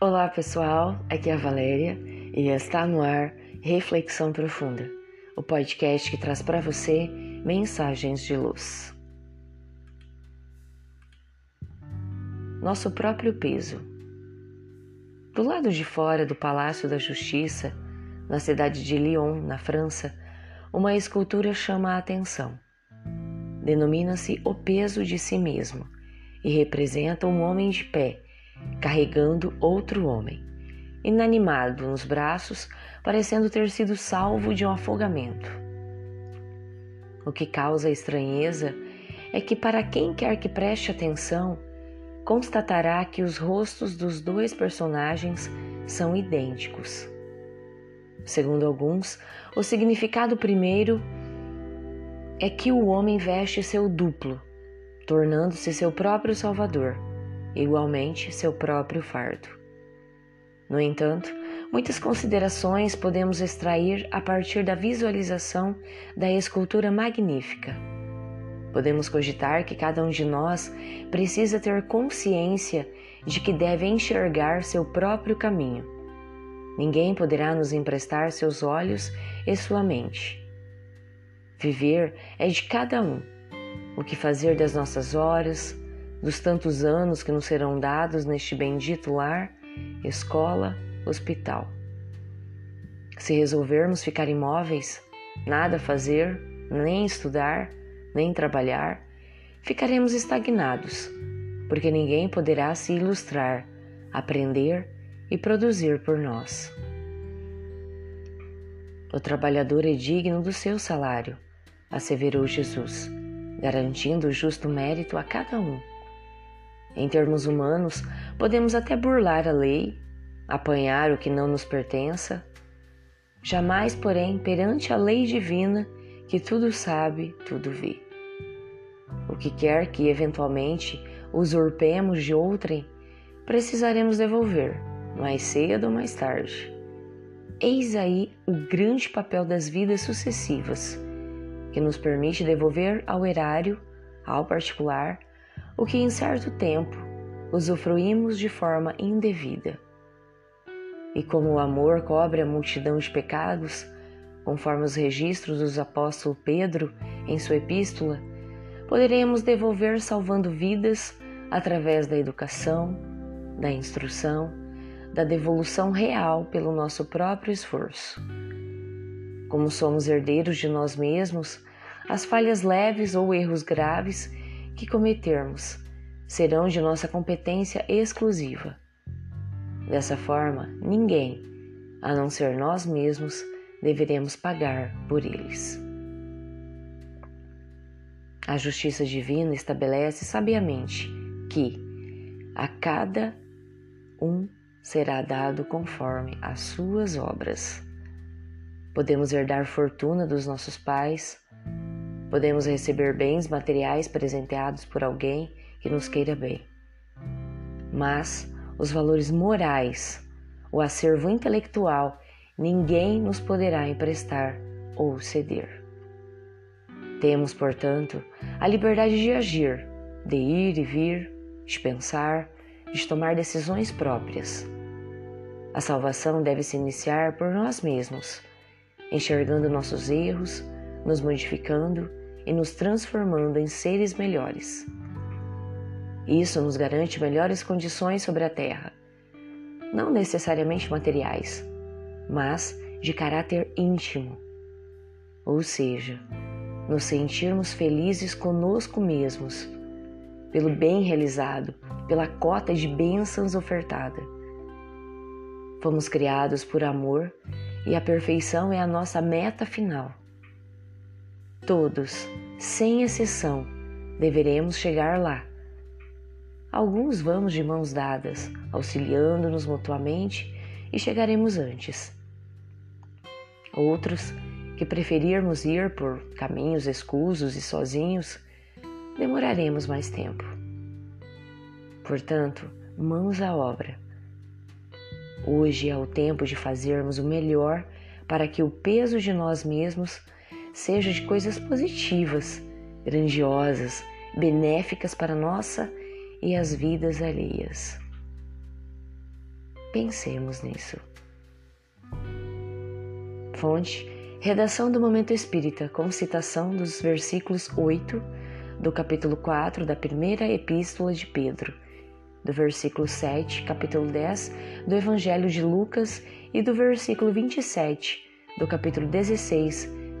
Olá pessoal, aqui é a Valéria e está no ar Reflexão Profunda, o podcast que traz para você mensagens de luz. Nosso próprio peso. Do lado de fora do Palácio da Justiça, na cidade de Lyon, na França, uma escultura chama a atenção. Denomina-se O Peso de Si Mesmo e representa um homem de pé carregando outro homem, inanimado nos braços, parecendo ter sido salvo de um afogamento. O que causa estranheza é que, para quem quer que preste atenção, constatará que os rostos dos dois personagens são idênticos. Segundo alguns, o significado primeiro é que o homem veste seu duplo, tornando-se seu próprio salvador igualmente seu próprio fardo. No entanto, muitas considerações podemos extrair a partir da visualização da escultura magnífica. Podemos cogitar que cada um de nós precisa ter consciência de que deve enxergar seu próprio caminho. Ninguém poderá nos emprestar seus olhos e sua mente. Viver é de cada um. O que fazer das nossas horas, dos tantos anos que nos serão dados neste bendito lar, escola, hospital. Se resolvermos ficar imóveis, nada fazer, nem estudar, nem trabalhar, ficaremos estagnados, porque ninguém poderá se ilustrar, aprender e produzir por nós. O trabalhador é digno do seu salário, asseverou Jesus, garantindo o justo mérito a cada um. Em termos humanos, podemos até burlar a lei, apanhar o que não nos pertença. Jamais, porém, perante a lei divina, que tudo sabe, tudo vê. O que quer que eventualmente usurpemos de outrem, precisaremos devolver, mais cedo ou mais tarde. Eis aí o grande papel das vidas sucessivas, que nos permite devolver ao erário, ao particular, o que em certo tempo usufruímos de forma indevida. E como o amor cobre a multidão de pecados, conforme os registros do apóstolo Pedro em sua epístola, poderemos devolver salvando vidas através da educação, da instrução, da devolução real pelo nosso próprio esforço. Como somos herdeiros de nós mesmos, as falhas leves ou erros graves que cometermos serão de nossa competência exclusiva. Dessa forma, ninguém, a não ser nós mesmos, deveremos pagar por eles. A justiça divina estabelece sabiamente que a cada um será dado conforme as suas obras. Podemos herdar fortuna dos nossos pais, Podemos receber bens materiais presenteados por alguém que nos queira bem. Mas os valores morais, o acervo intelectual, ninguém nos poderá emprestar ou ceder. Temos, portanto, a liberdade de agir, de ir e vir, de pensar, de tomar decisões próprias. A salvação deve se iniciar por nós mesmos, enxergando nossos erros, nos modificando e nos transformando em seres melhores. Isso nos garante melhores condições sobre a Terra, não necessariamente materiais, mas de caráter íntimo, ou seja, nos sentirmos felizes conosco mesmos, pelo bem realizado, pela cota de bênçãos ofertada. Fomos criados por amor e a perfeição é a nossa meta final. Todos, sem exceção, deveremos chegar lá. Alguns vamos de mãos dadas, auxiliando-nos mutuamente e chegaremos antes. Outros, que preferirmos ir por caminhos escusos e sozinhos, demoraremos mais tempo. Portanto, mãos à obra. Hoje é o tempo de fazermos o melhor para que o peso de nós mesmos seja de coisas positivas, grandiosas, benéficas para nossa e as vidas alheias. Pensemos nisso. Fonte: Redação do Momento Espírita, com citação dos versículos 8 do capítulo 4 da primeira epístola de Pedro, do versículo 7, capítulo 10 do Evangelho de Lucas e do versículo 27 do capítulo 16